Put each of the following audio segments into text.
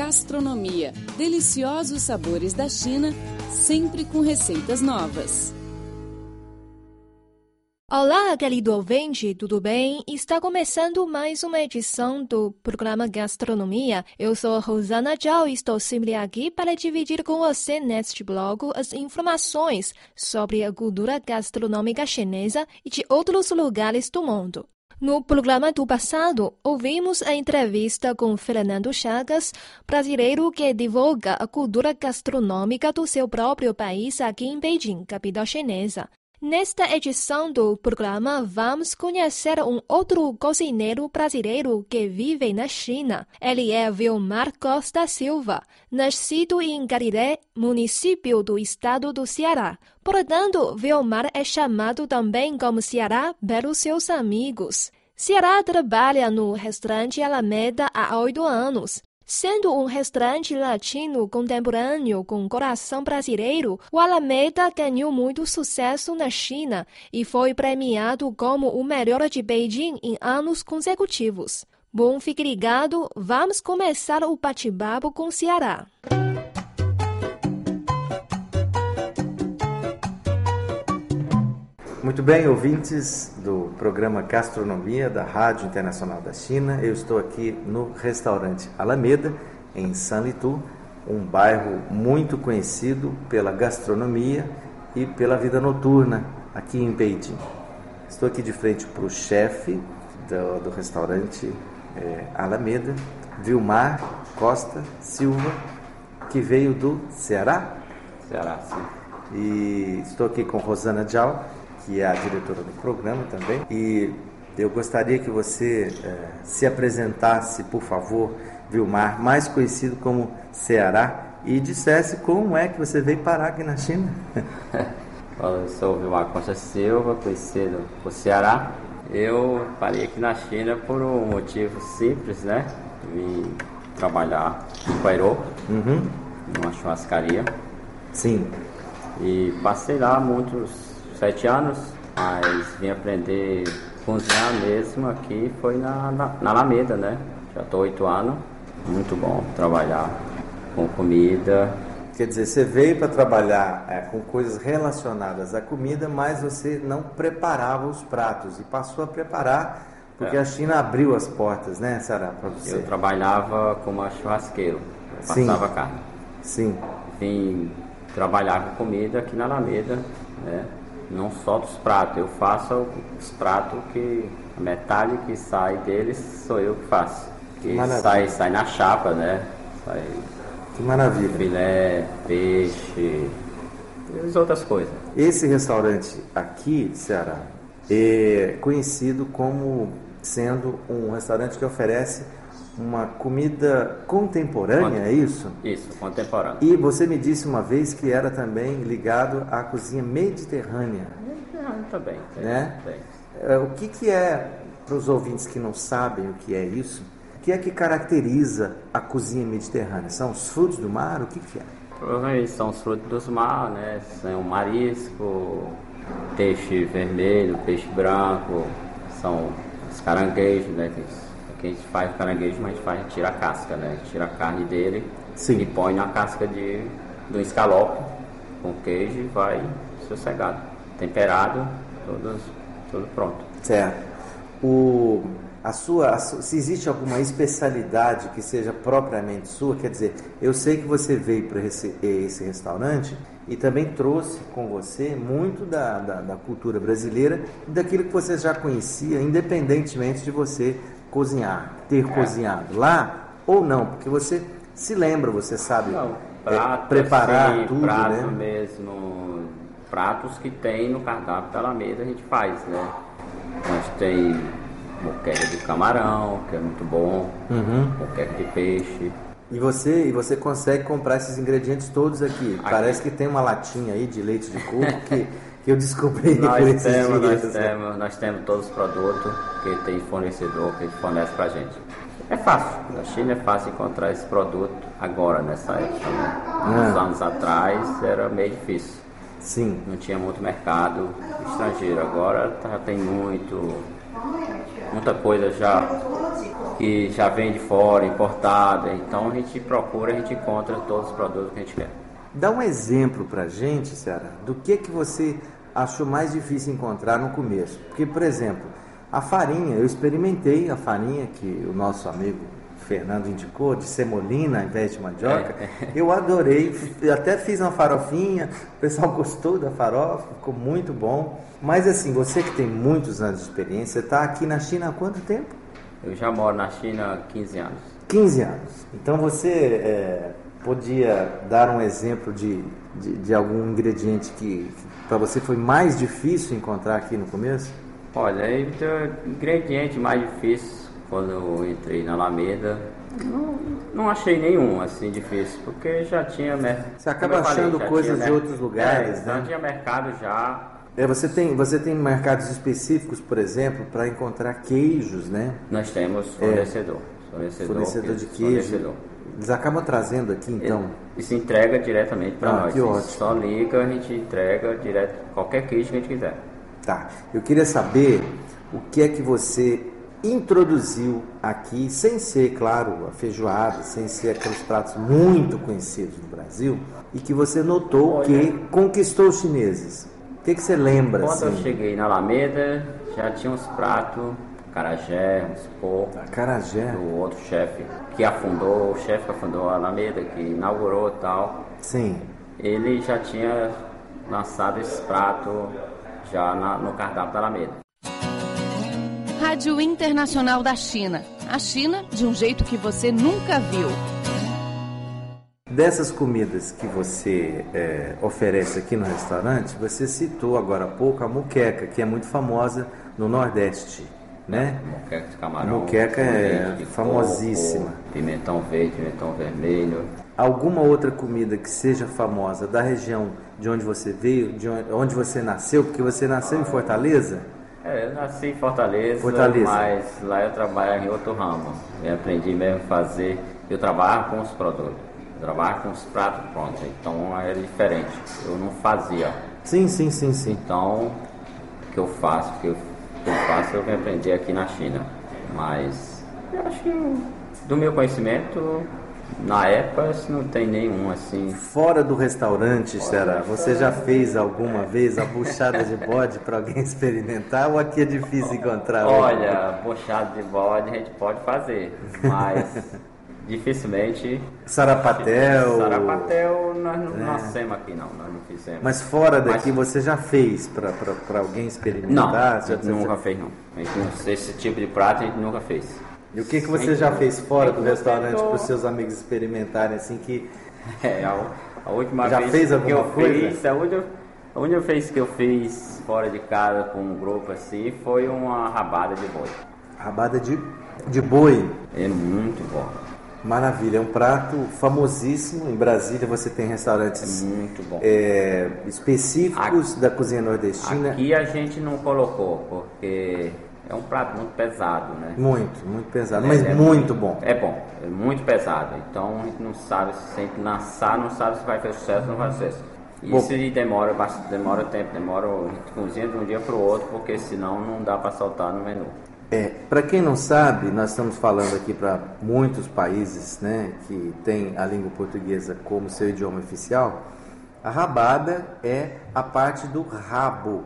Gastronomia. Deliciosos sabores da China, sempre com receitas novas. Olá, querido ouvinte, tudo bem? Está começando mais uma edição do programa Gastronomia. Eu sou Rosana Zhao e estou sempre aqui para dividir com você neste blog as informações sobre a cultura gastronômica chinesa e de outros lugares do mundo. No programa do passado, ouvimos a entrevista com Fernando Chagas, brasileiro que divulga a cultura gastronômica do seu próprio país aqui em Beijing, capital chinesa. Nesta edição do programa, vamos conhecer um outro cozinheiro brasileiro que vive na China. Ele é Vilmar Costa Silva, nascido em Gariré, município do estado do Ceará. Portanto, Vilmar é chamado também como Ceará pelos seus amigos. Ceará trabalha no restaurante Alameda há oito anos. Sendo um restaurante latino contemporâneo com coração brasileiro, o Alameda ganhou muito sucesso na China e foi premiado como o melhor de Beijing em anos consecutivos. Bom, fique ligado, vamos começar o bate-papo com Ceará. Muito bem, ouvintes do programa Gastronomia da Rádio Internacional da China. Eu estou aqui no restaurante Alameda, em San Litu, um bairro muito conhecido pela gastronomia e pela vida noturna aqui em Beijing. Estou aqui de frente para o chefe do, do, restaurante é, Alameda, Vilmar Costa Silva, que veio do Ceará. Ceará, sim. E estou aqui com Rosana Zhao, que é a diretora do programa também. E eu gostaria que você eh, se apresentasse, por favor, Vilmar, mais conhecido como Ceará, e dissesse como é que você veio parar aqui na China. eu sou Vilmar Costa Silva, conhecido por Ceará. Eu parei aqui na China por um motivo simples, né? Vim trabalhar em Pairô, uhum. numa churrascaria. Sim. E passei lá muitos sete anos, mas vim aprender cozinhar mesmo aqui foi na, na, na Alameda, né? Já estou oito anos, muito bom trabalhar com comida. Quer dizer, você veio para trabalhar é, com coisas relacionadas à comida, mas você não preparava os pratos e passou a preparar porque é. a China abriu as portas, né, Sara, para você? Eu trabalhava como churrasqueiro, passava Sim. carne. Sim. Vim trabalhar com comida aqui na Alameda, né? Não só dos pratos, eu faço os pratos que a metade que sai deles sou eu que faço. Que sai, sai na chapa, né? Sai que maravilha. Filé, peixe e as outras coisas. Esse restaurante aqui, Ceará, é conhecido como sendo um restaurante que oferece uma comida contemporânea, é isso? Isso, contemporânea. E você me disse uma vez que era também ligado à cozinha mediterrânea. Mediterrânea também. Tem, né? Tem. É, o que, que é, para os ouvintes que não sabem o que é isso, o que é que caracteriza a cozinha mediterrânea? São os frutos do mar? O que, que é? Provavelmente são os frutos do mar, né? São marisco, peixe vermelho, peixe branco, são os caranguejos, né? que a gente faz caranguejo, mas a gente faz, tira a casca, né? Tira a carne dele Sim. e põe na casca de, do escalope com queijo e vai sossegado. Temperado, todos, tudo pronto. Certo. O, a sua, a se existe alguma especialidade que seja propriamente sua, quer dizer, eu sei que você veio para esse, esse restaurante e também trouxe com você muito da, da, da, cultura brasileira e daquilo que você já conhecia, independentemente de você cozinhar, ter é. cozinhado lá ou não, porque você se lembra, você sabe não, prato, é, preparar assim, tudo, prato né? mesmo, pratos que tem no cardápio da Alameda a gente faz, né? A gente tem moqueca de camarão, que é muito bom, uhum. moqueca de peixe. E você, e você consegue comprar esses ingredientes todos aqui. aqui. Parece que tem uma latinha aí de leite de coco que que eu descobri nós temos, dias. Nós temos, nós temos todos os produtos que tem fornecedor que fornece pra gente. É fácil, na China é fácil encontrar esse produto agora, nessa época. Né? Uns Ah. anos atrás era meio difícil. Sim. Não tinha muito mercado estrangeiro. Agora já tem muito, muita coisa já que já vem de fora, importada. Então a gente procura, a gente encontra todos os produtos que a gente quer. Dá um exemplo pra gente, Ceará, do que que você achou mais difícil encontrar no começo. Porque, por exemplo, a farinha, eu experimentei a farinha que o nosso amigo Fernando indicou, de semolina ao invés de mandioca. É. Eu adorei, até fiz uma farofinha, o pessoal gostou da farofa, ficou muito bom. Mas assim, você que tem muitos anos de experiência, está aqui na China há quanto tempo? Eu já moro na China há 15 anos. 15 anos. Então você é, podia dar um exemplo de, de, de algum ingrediente que, para você foi mais difícil encontrar aqui no começo? Olha, o ingrediente mais difícil quando eu entrei na Alameda, não, não achei nenhum assim difícil, porque já tinha mercado. Você acaba achando falei, coisas de outros lugares, é, né? Já tinha mercado já. É, você tem, você tem mercados específicos, por exemplo, para encontrar queijos, né? Nós temos fornecedor. É, fornecedor, fornecedor de queijo. Fornecedor. Eles acabam trazendo aqui, então? Se entrega diretamente para ah, nós. Que ótimo. Só liga, a gente entrega direto qualquer queijo que a gente quiser. Tá. Eu queria saber o que é que você introduziu aqui, sem ser, claro, a feijoada, sem ser aqueles pratos muito conhecidos no Brasil, e que você notou Olha, que conquistou os chineses. O que, que você lembra? Quando assim? eu cheguei na Alameda, já tinha uns pratos, carajé, porcos. Carajé? O outro chefe que afundou, o chefe que afundou a Alameda, que inaugurou e tal. Sim. Ele já tinha lançado esse prato já na, no cardápio da Alameda. Rádio Internacional da China. A China de um jeito que você nunca viu. Dessas comidas que você é, oferece aqui no restaurante, você citou agora há pouco a muqueca, que é muito famosa no Nordeste, né? Muqueca de camarão. Muqueca é famosíssima. Coco, pimentão verde, pimentão vermelho. Alguma outra comida que seja famosa da região de onde você veio, de onde você nasceu, porque você nasceu em Fortaleza? É, eu nasci em Fortaleza, Fortaleza, mas lá eu trabalho em outro ramo. Eu aprendi mesmo a fazer. Eu trabalho com os produtos, eu trabalho com os pratos prontos, então era diferente. Eu não fazia. Sim, sim, sim, sim. Então, o que eu faço, o que eu, eu faço, eu vim aprender aqui na China. Mas eu acho que do meu conhecimento, na época não tem nenhum assim. Fora do restaurante, será? Você já fez alguma vez a buchada de bode para alguém experimentar ou aqui é difícil encontrar? Olha, buchada de bode a gente pode fazer, mas dificilmente. Sarapatel. Sarapatel nós não é. nascemos aqui não, nós não fizemos. Mas fora daqui mas... você já fez para alguém experimentar? Não, nunca fez não. A gente, esse tipo de prato a gente nunca fez. E o que, que você já fez fora do restaurante para os seus amigos experimentarem assim que. É, a, a última já vez fez que eu coisa? fiz, a última, a única vez que eu fiz fora de casa com um grupo assim foi uma rabada de boi. Rabada de, de boi? É muito bom. Maravilha, é um prato famosíssimo. Em Brasília você tem restaurantes é, específicos aqui, da cozinha nordestina. Aqui a gente não colocou, porque é um prato muito pesado, né? Muito, muito pesado, é, mas é muito bom. É bom, é muito pesado. Então a gente não sabe se sempre lançar, não sabe se vai fazer sucesso ou não vai fazer sucesso. Isso bom. demora bastante, demora tempo, demora cozinha de um dia para o outro, porque senão não dá para soltar no menu. É, para quem não sabe, nós estamos falando aqui para muitos países, né, que tem a língua portuguesa como seu idioma oficial. A rabada é a parte do rabo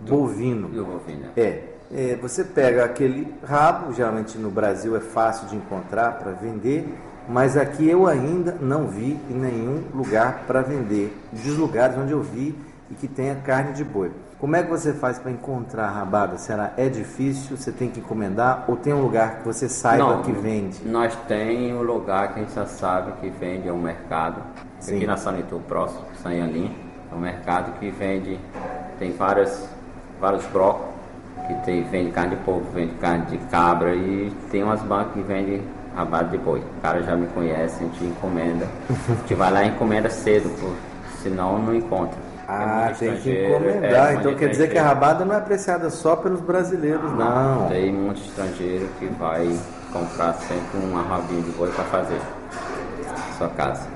do, bovino. Do bovino. É. É, você pega aquele rabo, geralmente no Brasil é fácil de encontrar para vender, mas aqui eu ainda não vi em nenhum lugar para vender, dos lugares onde eu vi e que tenha carne de boi. Como é que você faz para encontrar rabada? Será é difícil? Você tem que encomendar ou tem um lugar que você saiba não, que vende? Nós tem um lugar que a gente já sabe que vende, é um mercado. Sim. Aqui na Sanitu próximo, Sanhalim, é um mercado que vende, tem várias, vários brocos que tem, vende carne de porco, vende carne de cabra e tem umas bancas que vendem rabado de boi. O cara já me conhece, a gente encomenda. A gente vai lá e encomenda cedo, pô, senão não encontra. É ah, é tem que encomendar. É, então quer dizer que a rabada não é apreciada só pelos brasileiros, não. não. Tem muito estrangeiro que vai comprar sempre uma rabinha de boi para fazer sua casa.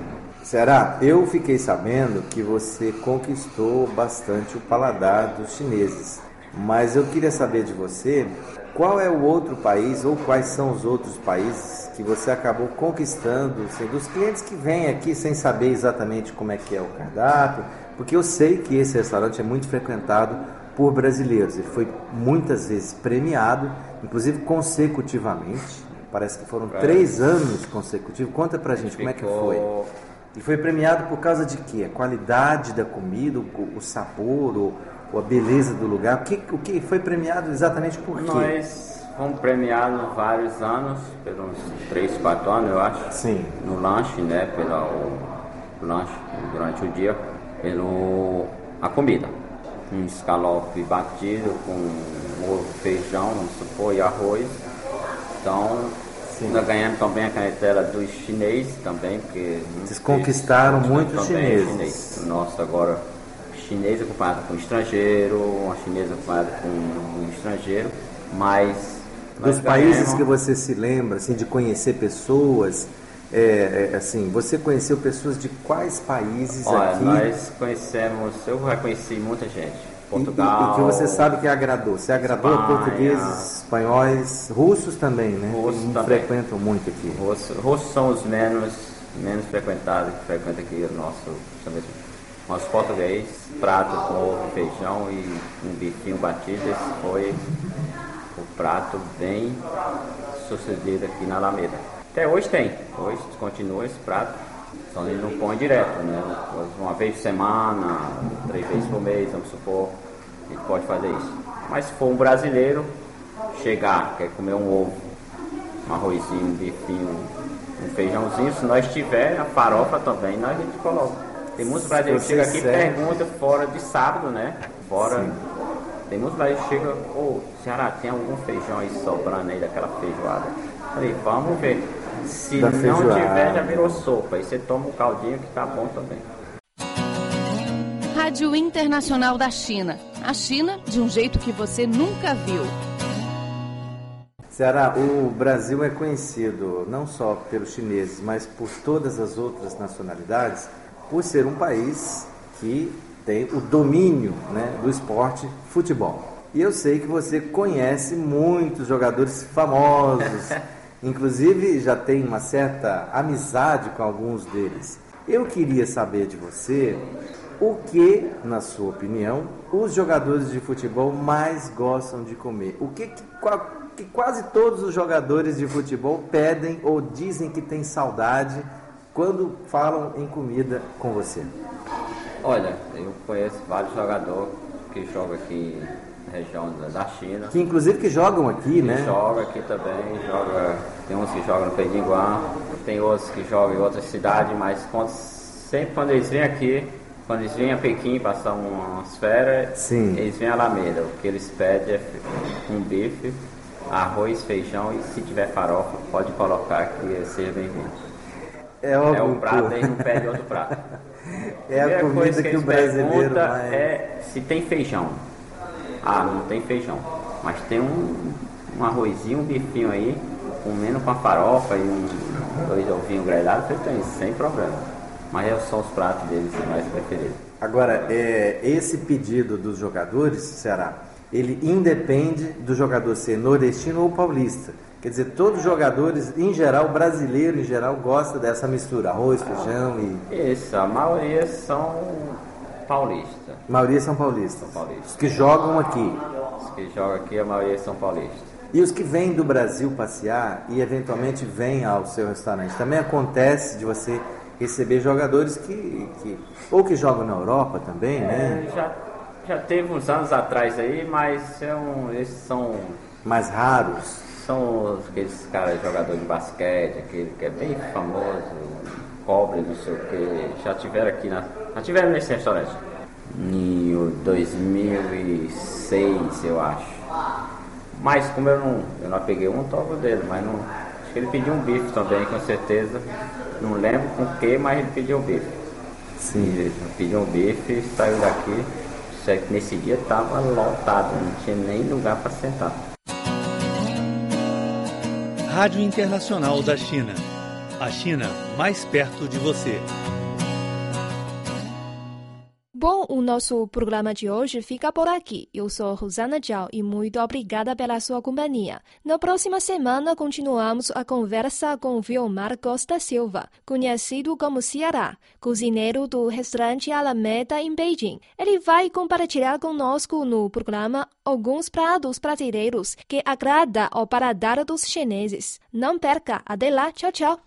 Será? Eu fiquei sabendo que você conquistou bastante o paladar dos chineses. Mas eu queria saber de você qual é o outro país ou quais são os outros países que você acabou conquistando, assim, dos clientes que vêm aqui sem saber exatamente como é que é o cardápio? Porque eu sei que esse restaurante é muito frequentado por brasileiros. Ele foi muitas vezes premiado, inclusive consecutivamente. Parece que foram é. três anos consecutivos. Conta pra gente como é que foi. E foi premiado por causa de quê? A qualidade da comida, o, sabor, ou, ou, a beleza do lugar. O que, o que foi premiado exatamente por quê? Nós fomos premiados vários anos, pelos três, quatro anos, eu acho. Sim. No lanche, né? Pelo lanche durante o dia, pelo a comida. Um escalope batido com ovo, feijão, vamos supor, e arroz. Então, Sim. Nós ganhamos também a canetela dos chineses também, porque... Vocês conquistaram muitos chineses. Chinês. Nossa, agora chinês acompanhado com estrangeiro, uma chinesa acompanhada com um estrangeiro, mas... Dos países que você se lembra, assim, de conhecer pessoas, é, é, assim, você conheceu pessoas de quais países Olha, aqui? nós conhecemos, eu já conheci muita gente. Portugal. E, e, que você sabe que agradou. Você agradou Espanha, portugueses, espanhóis, russos também, né? Russos também. frequentam muito aqui. Russos, russos são os menos, menos frequentados, que frequentam aqui o nosso, nosso português, prato com ovo feijão e um bifinho batido. Esse foi prato bem sucedido aqui na Alameda. Até hoje tem, hoje continua esse prato. Só ele não põe direto, né? Uma vez por semana, três vezes por mês, vamos supor, ele pode fazer isso. Mas se for um brasileiro chegar, quer comer um ovo, um arrozinho, um bifinho, um feijãozinho, se nós tiver a farofa também, nós a gente coloca. Tem muitos brasileiros que chegam aqui e perguntam fora de sábado, né? Fora. Sim. Tem muitos brasileiros que chegam, ô, oh, Ceará, tem algum feijão aí sobrando aí daquela feijoada? Falei, vamos ver. Se não tiver, já virou sopa. Aí você toma um caldinho que tá bom também. Rádio Internacional da China. A China de um jeito que você nunca viu. Ceará, o Brasil é conhecido não só pelos chineses, mas por todas as outras nacionalidades, por ser um país que tem o domínio né, do esporte futebol. E eu sei que você conhece muitos jogadores famosos. Inclusive, já tem uma certa amizade com alguns deles. Eu queria saber de você o que, na sua opinião, os jogadores de futebol mais gostam de comer. O que, que, que quase todos os jogadores de futebol pedem ou dizem que tem saudade quando falam em comida com você? Olha, eu conheço vários jogadores que jogam aqui região da China. Que inclusive que jogam aqui, que né? Joga aqui também, joga, tem uns que jogam no Pedinguá, tem outros que jogam em outras cidades, mas quando, sempre quando eles vêm aqui, quando eles vêm a Pequim passar umas férias, Sim. eles vêm a Alameda. O que eles pedem é um bife, arroz, feijão e se tiver farofa, pode colocar que seja bem-vindo. É, é um prato, aí não pede outro prato. É a, a comida que, que o brasileiro mais... é se tem feijão. Ah, não tem feijão. Mas tem um, um arrozinho, um bifinho aí, comendo com a farofa e um, dois ovinhos grelhados, você tem, sem problema. Mas são os pratos deles mais preferidos. Agora, é, esse pedido dos jogadores, Ceará, ele independe do jogador ser nordestino ou paulista. Quer dizer, todos os jogadores, em geral, brasileiro em geral, gosta dessa mistura, arroz, feijão e. Isso, a maioria são paulistas. A maioria são paulistas. São paulistas. Os que jogam aqui. Os que jogam aqui, a maioria são paulistas. E os que vêm do Brasil passear e eventualmente vêm ao seu restaurante, também acontece de você receber jogadores que, que ou que jogam na Europa também, é, né? Já, já teve uns anos atrás aí, mas são, esses são mais raros. São aqueles caras jogadores de basquete, aquele que é bem famoso, cobre, não sei o que, já tiveram aqui na. Já tiveram nesse restaurante. Em 2006, eu acho. Mas como eu não, eu não peguei um toco dele, mas não. Acho que ele pediu um bife também, com certeza. Não lembro com o que, mas ele pediu um bife. Sim. Ele pediu um bife e saiu daqui. Nesse dia estava lotado, não tinha nem lugar para sentar. Rádio Internacional da China a China mais perto de você. O nosso programa de hoje fica por aqui. Eu sou Rosana Zhao e muito obrigada pela sua companhia. Na próxima semana, continuamos a conversa com Vilmar Costa Silva, conhecido como Ceará, cozinheiro do restaurante Alameda em Beijing. Ele vai compartilhar conosco no programa alguns pratos brasileiros que agrada ao paladar dos chineses. Não perca! Até lá! Tchau, tchau!